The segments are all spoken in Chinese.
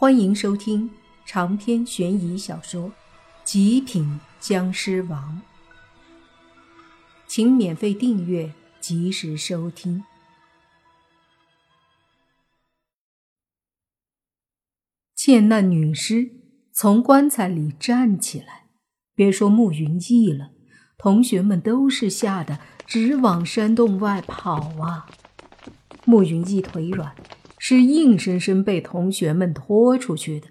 欢迎收听长篇悬疑小说《极品僵尸王》，请免费订阅，及时收听。见那女尸从棺材里站起来，别说慕云逸了，同学们都是吓得直往山洞外跑啊！慕云逸腿软。是硬生生被同学们拖出去的。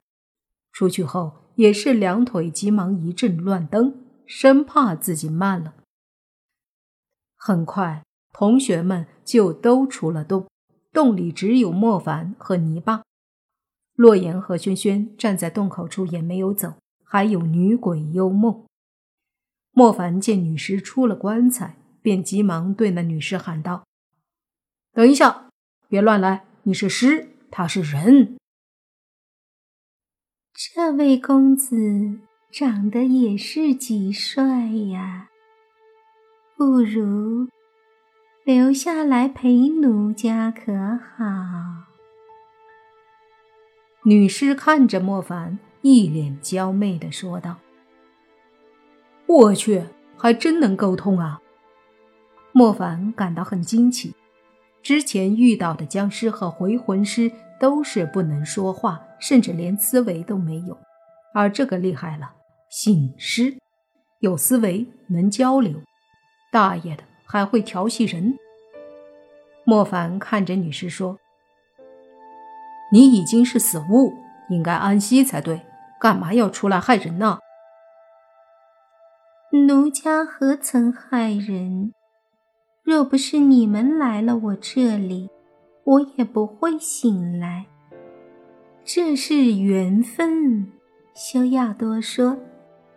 出去后也是两腿急忙一阵乱蹬，生怕自己慢了。很快，同学们就都出了洞，洞里只有莫凡和泥巴。洛言和轩轩站在洞口处也没有走，还有女鬼幽梦。莫凡见女尸出了棺材，便急忙对那女尸喊道：“等一下，别乱来。”你是尸，他是人。这位公子长得也是极帅呀，不如留下来陪奴家可好？女尸看着莫凡，一脸娇媚的说道：“我去，还真能沟通啊！”莫凡感到很惊奇。之前遇到的僵尸和回魂师都是不能说话，甚至连思维都没有，而这个厉害了，醒尸，有思维，能交流，大爷的还会调戏人。莫凡看着女尸说：“你已经是死物，应该安息才对，干嘛要出来害人呢？”奴家何曾害人？若不是你们来了我这里，我也不会醒来。这是缘分，休要多说，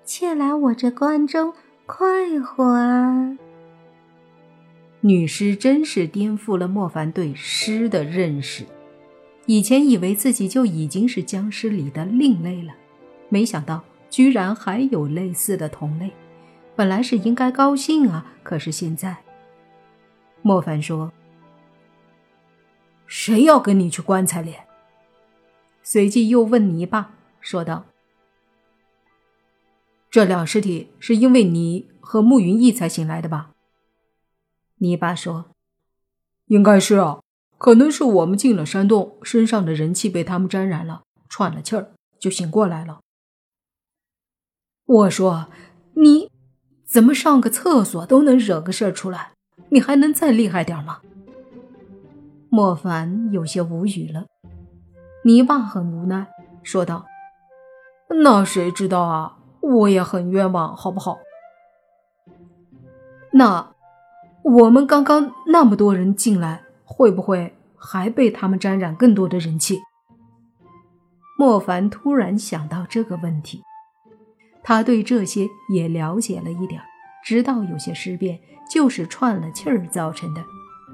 且来我这关中快活啊！女尸真是颠覆了莫凡对尸的认识，以前以为自己就已经是僵尸里的另类了，没想到居然还有类似的同类。本来是应该高兴啊，可是现在。莫凡说：“谁要跟你去棺材里？”随即又问泥巴，说道：“这两尸体是因为你和慕云逸才醒来的吧？”泥巴说：“应该是啊，可能是我们进了山洞，身上的人气被他们沾染了，喘了气儿就醒过来了。”我说：“你怎么上个厕所都能惹个事儿出来？”你还能再厉害点吗？莫凡有些无语了。泥巴很无奈，说道：“那谁知道啊？我也很冤枉，好不好？那我们刚刚那么多人进来，会不会还被他们沾染更多的人气？”莫凡突然想到这个问题，他对这些也了解了一点，知道有些尸变。就是串了气儿造成的，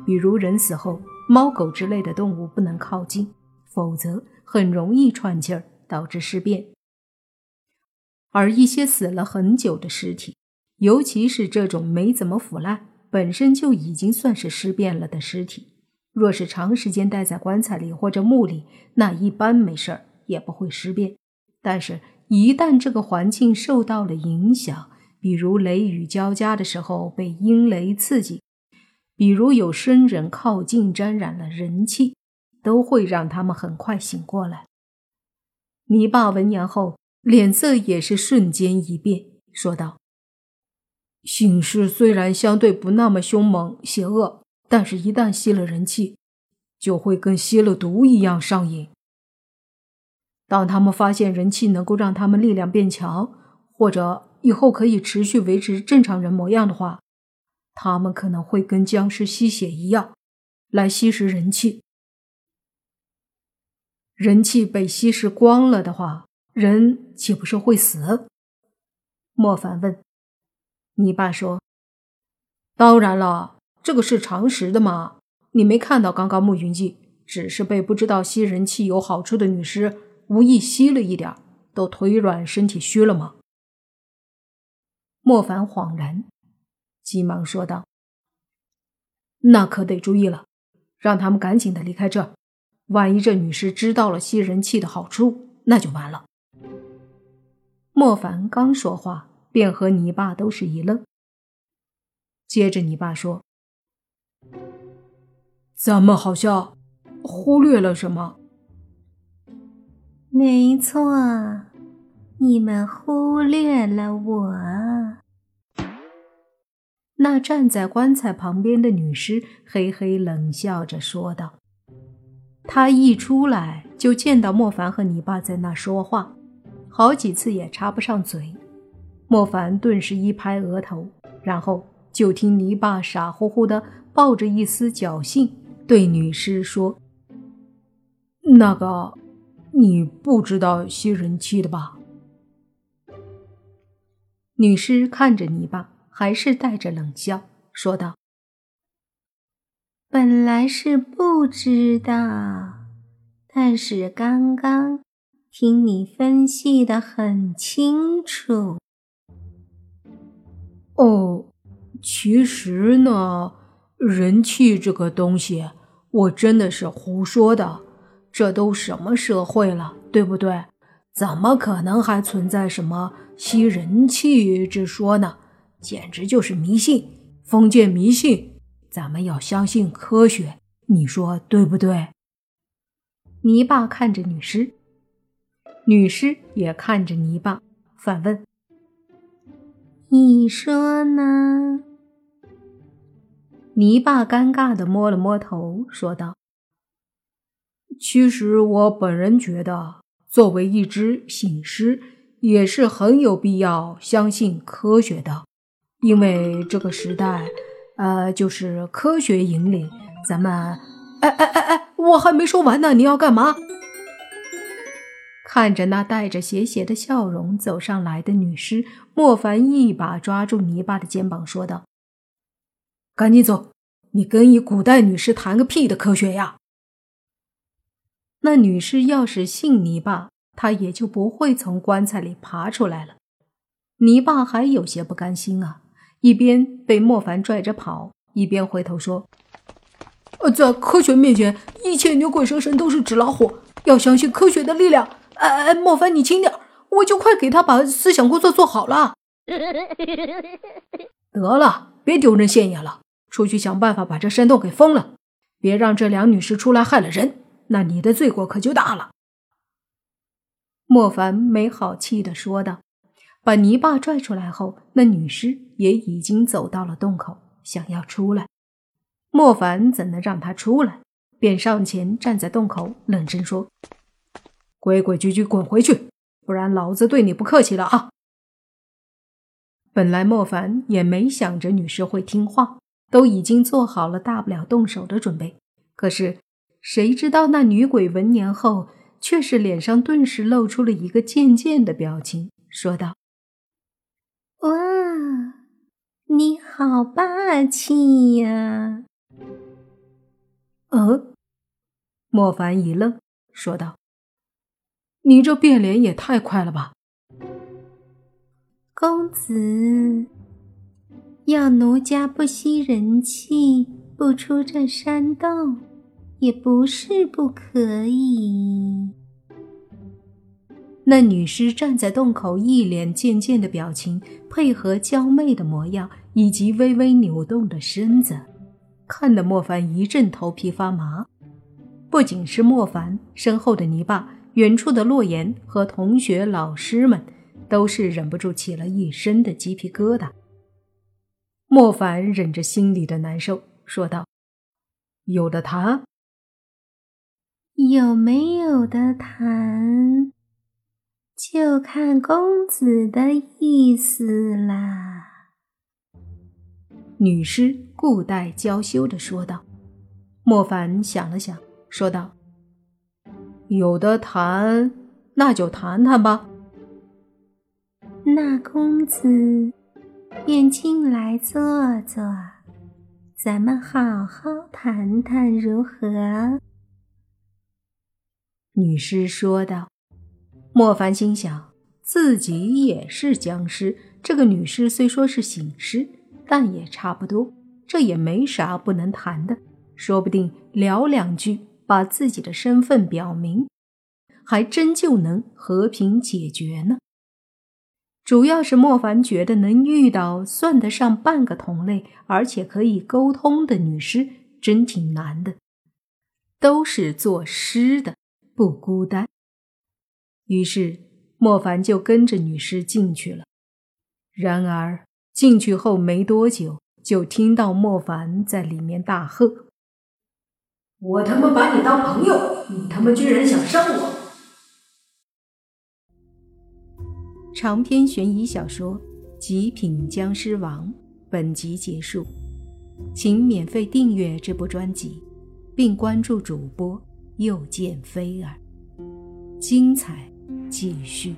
比如人死后，猫狗之类的动物不能靠近，否则很容易串气儿导致尸变。而一些死了很久的尸体，尤其是这种没怎么腐烂、本身就已经算是尸变了的尸体，若是长时间待在棺材里或者墓里，那一般没事儿也不会尸变。但是，一旦这个环境受到了影响，比如雷雨交加的时候被阴雷刺激，比如有生人靠近沾染了人气，都会让他们很快醒过来。泥巴闻言后，脸色也是瞬间一变，说道：“醒尸虽然相对不那么凶猛邪恶，但是一旦吸了人气，就会跟吸了毒一样上瘾。当他们发现人气能够让他们力量变强，或者……”以后可以持续维持正常人模样的话，他们可能会跟僵尸吸血一样，来吸食人气。人气被吸食光了的话，人岂不是会死？莫凡问。你爸说：“当然了，这个是常识的嘛。你没看到刚刚慕云逸只是被不知道吸人气有好处的女尸无意吸了一点，都腿软身体虚了吗？”莫凡恍然，急忙说道：“那可得注意了，让他们赶紧的离开这。万一这女尸知道了吸人气的好处，那就完了。莫凡刚说话，便和你爸都是一愣。接着，你爸说：“咱们好像忽略了什么。”没错，你们忽略了我。那站在棺材旁边的女尸嘿嘿冷笑着说道：“她一出来就见到莫凡和泥巴在那说话，好几次也插不上嘴。莫凡顿时一拍额头，然后就听泥巴傻乎乎的抱着一丝侥幸对女尸说：‘那个。’”你不知道吸人气的吧？女尸看着泥巴，还是带着冷笑说道：“本来是不知道，但是刚刚听你分析的很清楚。哦，其实呢，人气这个东西，我真的是胡说的。”这都什么社会了，对不对？怎么可能还存在什么吸人气之说呢？简直就是迷信，封建迷信。咱们要相信科学，你说对不对？泥巴看着女尸，女尸也看着泥巴，反问：“你说呢？”泥巴尴尬的摸了摸头，说道。其实我本人觉得，作为一只醒狮，也是很有必要相信科学的，因为这个时代，呃，就是科学引领咱们。哎哎哎哎，我还没说完呢，你要干嘛？看着那带着邪邪的笑容走上来的女尸，莫凡一把抓住泥巴的肩膀，说道：“赶紧走，你跟一古代女尸谈个屁的科学呀！”那女尸要是信泥巴，她也就不会从棺材里爬出来了。泥巴还有些不甘心啊，一边被莫凡拽着跑，一边回头说：“呃，在科学面前，一切牛鬼蛇神都是纸老虎，要相信科学的力量。”哎哎，莫凡，你轻点，我就快给他把思想工作做好了。得了，别丢人现眼了，出去想办法把这山洞给封了，别让这两女尸出来害了人。那你的罪过可就大了。”莫凡没好气的说道。把泥巴拽出来后，那女尸也已经走到了洞口，想要出来。莫凡怎能让她出来？便上前站在洞口，冷声说：“规规矩矩滚回去，不然老子对你不客气了啊！”本来莫凡也没想着女尸会听话，都已经做好了大不了动手的准备。可是。谁知道那女鬼闻言后，却是脸上顿时露出了一个贱贱的表情，说道：“哇，你好霸气呀！”呃，莫凡一愣，说道：“你这变脸也太快了吧！”公子，要奴家不惜人气，不出这山洞。也不是不可以。那女尸站在洞口，一脸贱贱的表情，配合娇媚的模样以及微微扭动的身子，看得莫凡一阵头皮发麻。不仅是莫凡，身后的泥巴、远处的洛言和同学、老师们，都是忍不住起了一身的鸡皮疙瘩。莫凡忍着心里的难受，说道：“有的谈。”有没有的谈，就看公子的意思啦。”女尸顾带娇羞的说道。莫凡想了想，说道：“有的谈，那就谈谈吧。”那公子便进来坐坐，咱们好好谈谈如何？女尸说道：“莫凡心想，自己也是僵尸。这个女尸虽说是醒尸，但也差不多，这也没啥不能谈的。说不定聊两句，把自己的身份表明。还真就能和平解决呢。主要是莫凡觉得能遇到算得上半个同类，而且可以沟通的女尸，真挺难的。都是做诗的，不孤单。于是莫凡就跟着女尸进去了。然而进去后没多久，就听到莫凡在里面大喝：“我他妈把你当朋友，你他妈居然想伤我！”长篇悬疑小说《极品僵尸王》本集结束，请免费订阅这部专辑，并关注主播又见飞儿，精彩继续。